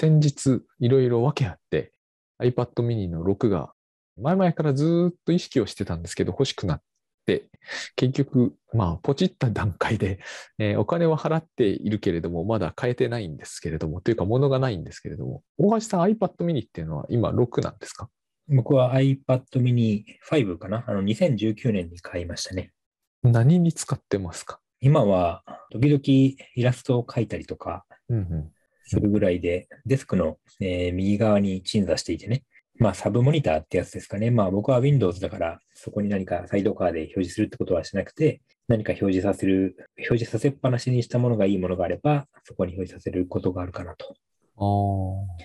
先日いろいろ分けあって iPad mini の6が前々からずっと意識をしてたんですけど欲しくなって結局まあポチった段階で、えーお金は払っているけれどもまだ買えてないんですけれどもというか物がないんですけれども大橋さん iPad mini っていうのは今6なんですか？僕は iPad mini 5かな？あの、2019年に買いましたね。何に使ってますか？今は、時々イラストを描いたりとかうんうんするぐらいで、デスクの、えー右側に鎮座していてね。まあ、サブモニターってやつですかね。まあ、僕は Windows だから、そこに何かサイドカーで表示するってことはしなくて、何か表示させる、表示させっぱなしにしたものがいいものがあれば、そこに表示させることがあるかなと。あ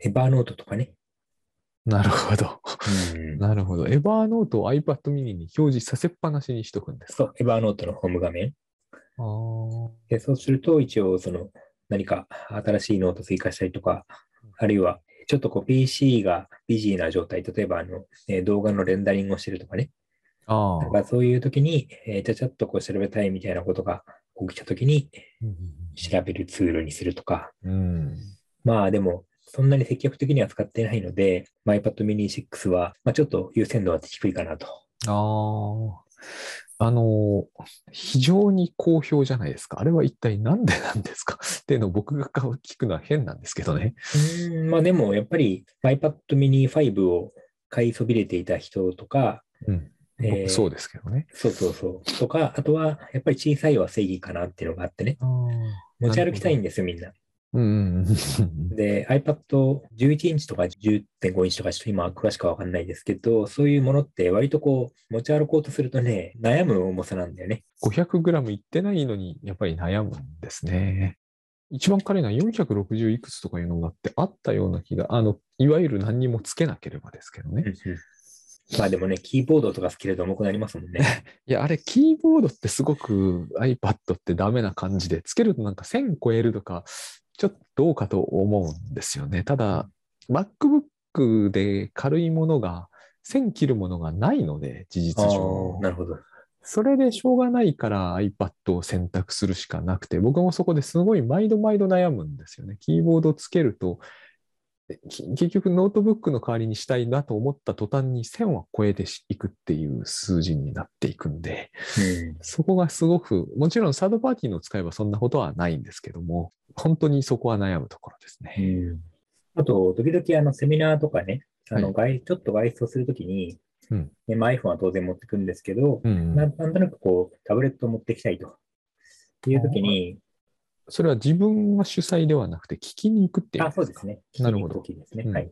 エバーノートとかね。あなるほど。うんなるほど。エバーノートを iPad mini に表示させっぱなしにしとくんですか？そう、エバーノートのホーム画面。あーでそうすると、一応、その、何か新しいノート追加したりとか、あるいは、ちょっとこう PC がビジーな状態、例えばあの、えー動画のレンダリングをしてるとかね、あなんかそういう時に、えーちゃちゃっとこう調べたいみたいなことが起きた時に調べるツールにするとか、うん。まあでも、そんなに積極的には使ってないので、まあ iPad mini 6は、まあ、ちょっと優先度は低いかなと。ああ。あの、非常に好評じゃないですか。あれは一体なんでなんですか？っていうのを僕が聞くのは変なんですけどね。うーんまあでも、やっぱり iPad mini 5を買いそびれていた人とか、うん。えー僕そうですけどね。そうそうそう。とか、あとは、やっぱり小さいは正義かなっていうのがあってね。あ持ち歩きたいんですよ、みんな。で、iPad11 インチとか10.5インチとか、ちょっと今詳しくはわかんないですけど、そういうものって割とこう、持ち歩こうとするとね、悩む重さなんだよね。500g いってないのに、やっぱり悩むんですね。一番軽いのは460いくつとかいうのがあってあったような気が、あの、いわゆる何にもつけなければですけどね。まあでもね、キーボードとかつけると重くなりますもんね。いや、あれ、キーボードってすごく iPad ってダメな感じで、つけるとなんか1000超えるとか、ちょっとどうかと思うんですよね。ただ、MacBook で軽いものが、1000切るものがないので、事実あ上あ、。なるほど。それでしょうがないから iPad を選択するしかなくて、僕もそこですごい毎度毎度悩むんですよね。キーボードつけると、結局ノートブックの代わりにしたいなと思った途端に1000は超えていくっていう数字になっていくんで、うんそこがすごく、もちろんサードパーティーの使えばそんなことはないんですけども、本当にそこは悩むところですね。うんあと、時々あのセミナーとかね、あの外ちょっと外出をするときに、うんねまあ、iPhone は当然持ってくんですけど、うんなんなんとなくこう、タブレットを持ってきたいというときに、それは自分が主催ではなくて聞きに行くっていう意あ、そうですね。なるほど聞きに行くときですね。うんはい。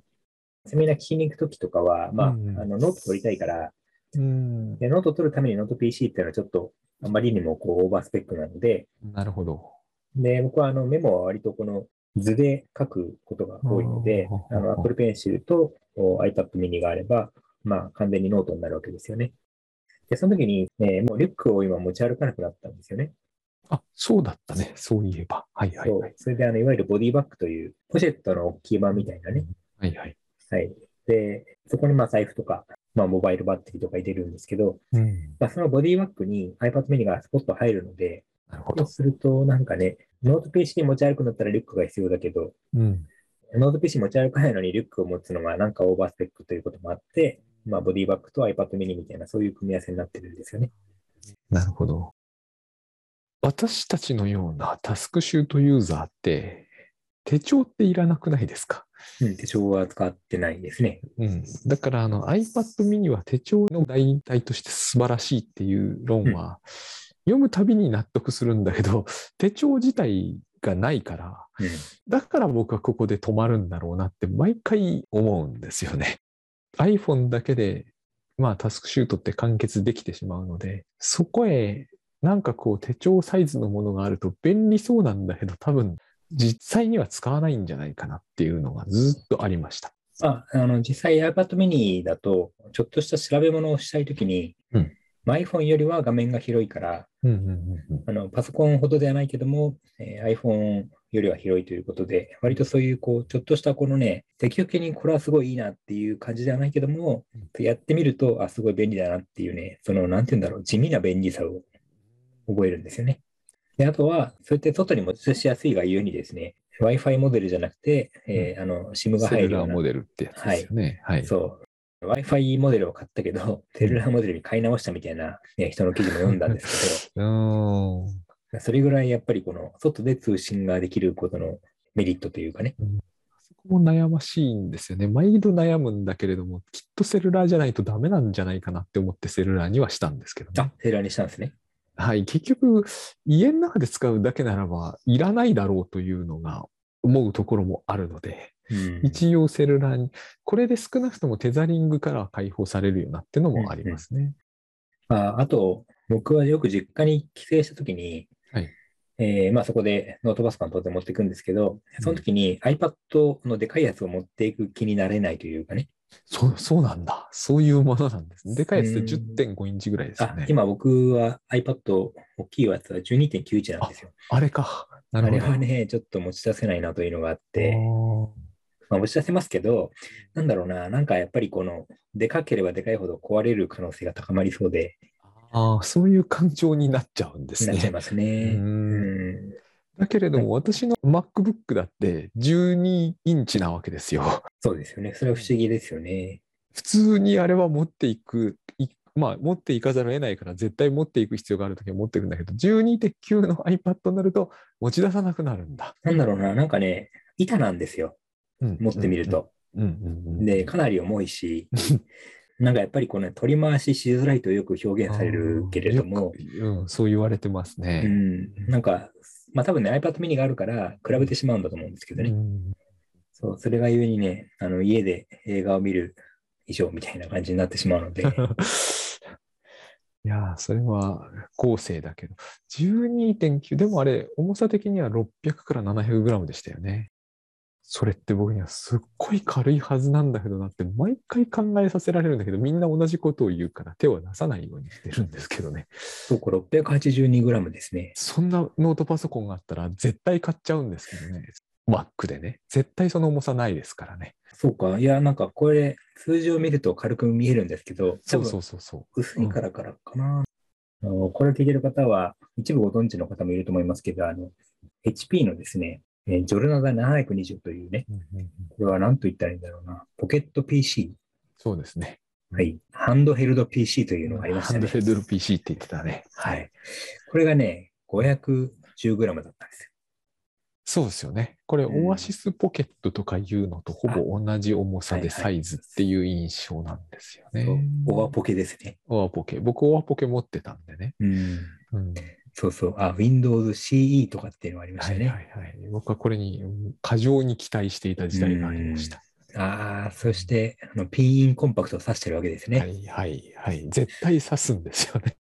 セミナー聞きに行くときとかは、まあ、うんうんあのノート取りたいから、うん、でノート取るためにノート PC っていうのはちょっと、あまりにもこうオーバースペックなので、なるほど。で、僕はあのメモは割とこの図で書くことが多いのであ、の Apple Pencil とお iPad mini があれば、まあ完全にノートになるわけですよね。で、その時に、ね、もうリュックを今持ち歩かなくなったんですよね。あ、そうだったね。そういえば。はいはいはい。それであの、いわゆるボディバッグというポシェットの大きい版みたいなね。はいはい。はい。で、そこにまあ財布とか、まあモバイルバッテリーとか入れるんですけど、うん。まあそのボディバッグに iPad mini がスポッと入るので、なるほど。そうするとなんかね、ノート PC に持ち歩くんだったらリュックが必要だけど、うん。ノート PC 持ち歩かないのにリュックを持つのがなんかオーバースペックということもあって、まあボディバッグと iPad mini みたいなそういう組み合わせになってるんですよね。なるほど。私たちのようなタスクシュートユーザーって、手帳っていらなくないですか？うん、手帳は使ってないですね。うん。だから、あの iPad mini は手帳の代替として素晴らしいっていう論は、読むたびに納得するんだけど、手帳自体がないから、うん。だから僕はここで止まるんだろうなって毎回思うんですよね。iPhone だけで、まあタスクシュートって完結できてしまうので、そこへなんかこう手帳サイズのものがあると便利そうなんだけど、多分実際には使わないんじゃないかなっていうのがずっとありました。まあ、あの、実際 iPad mini だと、ちょっとした調べ物をしたいときに、うんまあ iPhone よりは画面が広いから、うんうんうんうんあの、パソコンほどではないけども、えー iPhone よりは広いということで、割とそういう、こう、ちょっとしたこのね、積極的にこれはすごいいいなっていう感じではないけども、やってみると、あ、すごい便利だなっていうね、その、なんて言うんだろう、地味な便利さを覚えるんですよね。で、あとは、そうやって外に持ち出しやすいがゆえにですね、Wi-Fi モデルじゃなくて、えーあの SIM が入るようなモデルってやつですよね。はい。そう。Wi-Fi モデルを買ったけど、セルラーモデルに買い直したみたいな、ね、人の記事も読んだんです。けど、それぐらいやっぱりこの外で通信ができることのメリットというかね。そこも悩ましいんですよね。毎度悩むんだけれども、きっとセルラーじゃないとダメなんじゃないかなって思ってセルラーにはしたんですけどね、あ、セルラーにしたんですね。はい。結局、家の中で使うだけならば、いらないだろうというのが思うところもあるので、うん一応セルラーに、これで少なくともテザリングからは解放されるようなっていうのもありますね。ああと、僕はよく実家に帰省したときに、はいえーまあ、そこでノートパソコン当然持っていくんですけど、その時に iPad のでかいやつを持っていく気になれないというかね。そう、そうなんだ。そういうものなんですね。でかいやつでうん10.5インチぐらいですよね。あ今僕は iPad 大きいやつは12.9インチなんですよ。あれか。なあるほど。れはね、ちょっと持ち出せないなというのがあっあて、ーまあ、持ち出せますけど、なんだろうな、なんかやっぱりこの、でかければでかいほど壊れる可能性が高まりそうで、あー、そういう感情になっちゃうんですね。なっちゃいますね。うんうんだけれども、私の MacBook だって12インチなわけですよ。そうですよね。それは不思議ですよね。普通にあれは持っていく、いまあ、持っていかざるを得ないから、絶対持っていく必要があるときは持っていくんだけど、12.9の iPad になると持ち出さなくなるんだ。なんだろうな、なんかね、板なんですよ。持ってみる。と。で、かなり重いし、なんかやっぱりこの取り回ししづらいとよく表現されるけれどもうん、そう言われてますうね。ん、なんか、まあ多分ね、iPad mini があるから比べてしまうんだと思うんですけどね。うんそう、それがゆえにね、あの家で映画を見る以上みたいな感じになってしまうので、いやー、それは後世だけど、12.9、でもあれ、重さ的には600から700グラムでしたよね。それって僕にはすっごい軽いはずなんだけどなって、毎回考えさせられるんだけど、みんな同じことを言うから手を出さないようにしてるんですけどね。そう、これ 682g ですね。そんなノートパソコンがあったら絶対買っちゃうんですけどね。Mac でね。絶対その重さないですからね。そうか。いや、なんかこれ、数字を見ると軽く見えるんですけど、そうそうそうそう。薄いからからかな。あのこれを聞いてる方は、一部ご存知の方もいると思いますけど、あの、HP のですね、えージョルナダ720というね、これは何と言ったらいいんだろうな、ポケット PC、そうですね。はい、ハンドヘルド PC というのがありましたねハンド。ヘルド PC って言ってたね。はい。これがね、510g だったんですよ。そうですよね。これ、うんオアシスポケットとかいうのとほぼ同じ重さではいはいサイズっていう印象なんですよね。そうオアポケですね。オアポケ。僕、オアポケ持ってたんでね。うん。うんそうそう。あ、Windows CE とかっていうのがありましたね。はいはいはい。僕はこれにうん過剰に期待していた時代がありました。ああ、そして、あの、ピンインコンパクトを指してるわけですね。はいはいはい。絶対刺すんですよね。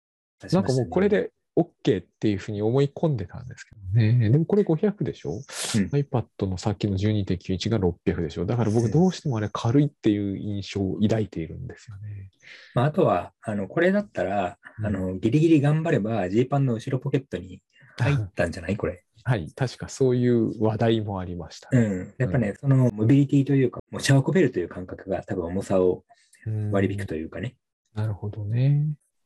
ねなんかもうこれ、で OK っていうふうに思い込んでたんですけどね。でもこれ500でしょ、うん ?iPad のさっきの12.91が600でしょ？だからうん僕どうしてもあれ軽いっていう印象を抱いているんですよね。まあ、あとは、あの、これだったら、うんあの、ギリギリ頑張れば、ジーパンの後ろポケットに入ったんじゃない？これ。はい。確かそういう話題もありましたね。うん。やっぱね、そのモビリティというか、持ち運べるという感覚が多分重さを割り引くというかね。なるほどね。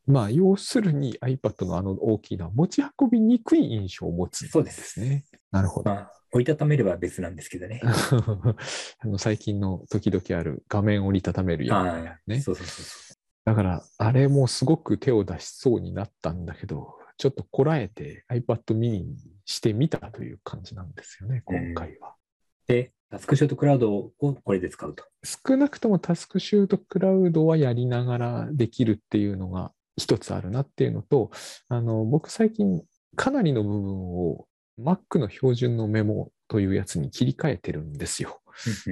まあ、要するに iPad のあの大きな持ち運びにくい印象を持つんそうでですすね。なるほど。まあ、折りたためれば別なんですけどね。あの最近の時々ある画面折りたためるやあつね。そうそうそうそだから、あれもすごく手を出しそうになったんだけど、ちょっとこらえて iPad mini にしてみたという感じなんですよね、今回は。う。で、タスクショートクラウドをこれで使うと。少なくともタスクシュートクラウドはやりながらできるっていうのが一つあるなっていうのと、あの僕最近かなりの部分を Mac の標準のメモというやつに切り替えてるんですよ。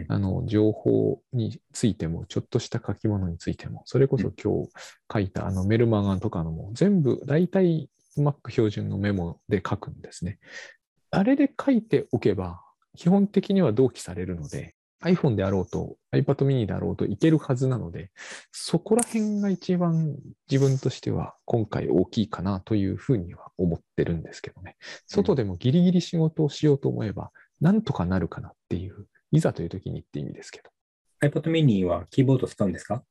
あの情報についても、ちょっとした書き物についても、それこそ今日書いたあのメルマガンとかのも全部大体 Mac 標準のメモで書くんですね。あれで書いておけば、基本的には同期されるので、iPhone であろうと iPad mini であろうといけるはずなので、そこら辺が一番自分としては今回大きいかなというふうには思ってるんですけどね。外でもギリギリ仕事をしようと思えば、なんとかなるかなっていう、いざという時にって意味ですけど。iPad mini はキーボード使うんですか？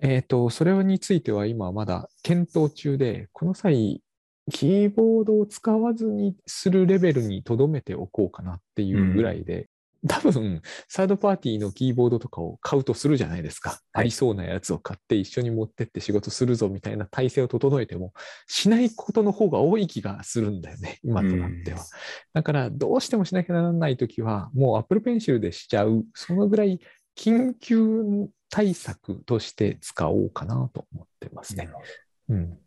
えっ、と、それについては今まだ検討中で、この際キーボードを使わずにするレベルに留めておこうかなっていうぐらいで、多分、サードパーティーのキーボードとかを買うとするじゃないですか。ありそうなやつを買って一緒に持ってって仕事するぞみたいな体制を整えても、しないことの方が多い気がするんだよね、今となっては。だから、どうしてもしなきゃならないときは、もう Apple Pencil でしちゃう、そのぐらい緊急対策として使おうかなと思ってますね。うん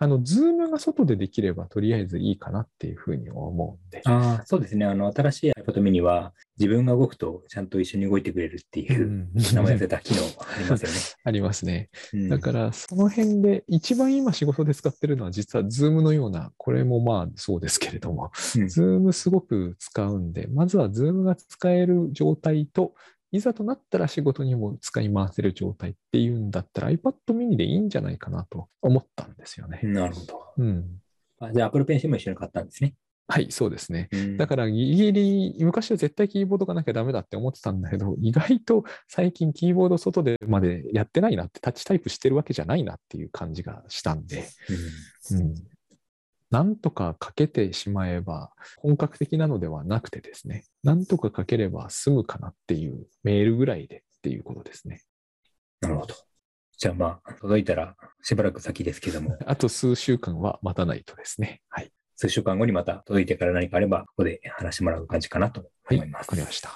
あの、 Zoom が外でできればとりあえずいいかなっていうふうに思うんで。ああ、そうですね。あの、新しい iPad mini は自分が動くとちゃんと一緒に動いてくれるっていう、名前せた機能ありますよね。ありますね。うん、だから、その辺で一番今仕事で使ってるのは実は Zoom のような、これもまあそうですけれども、うん、 Zoom すごく使うんで、まずは Zoom が使える状態と、いざとなったら仕事にも使い回せる状態っていうんだったら iPad mini でいいんじゃないかなと思ったんですよね。なるほど。うん。あじゃあ Apple Pencil も一緒に買ったんですね。はい、そうですね。だからギリギリ、昔は絶対キーボードがなきゃダメだって思ってたんだけど、意外と最近キーボード外でまでやってないなって、タッチタイプしてるわけじゃないなっていう感じがしたんで、うん、うん、なんとか書けてしまえば本格的なのではなくてですね、なんとか書ければ済むかなっていうメールぐらいでっていうことですね。なるほど。じゃあまあ、届いたらしばらく先ですけども。あと数週間は待たないとですね。はい。数週間後にまた届いてから何かあれば、ここで話してもらう感じかなと思います。わ、はい、かりました。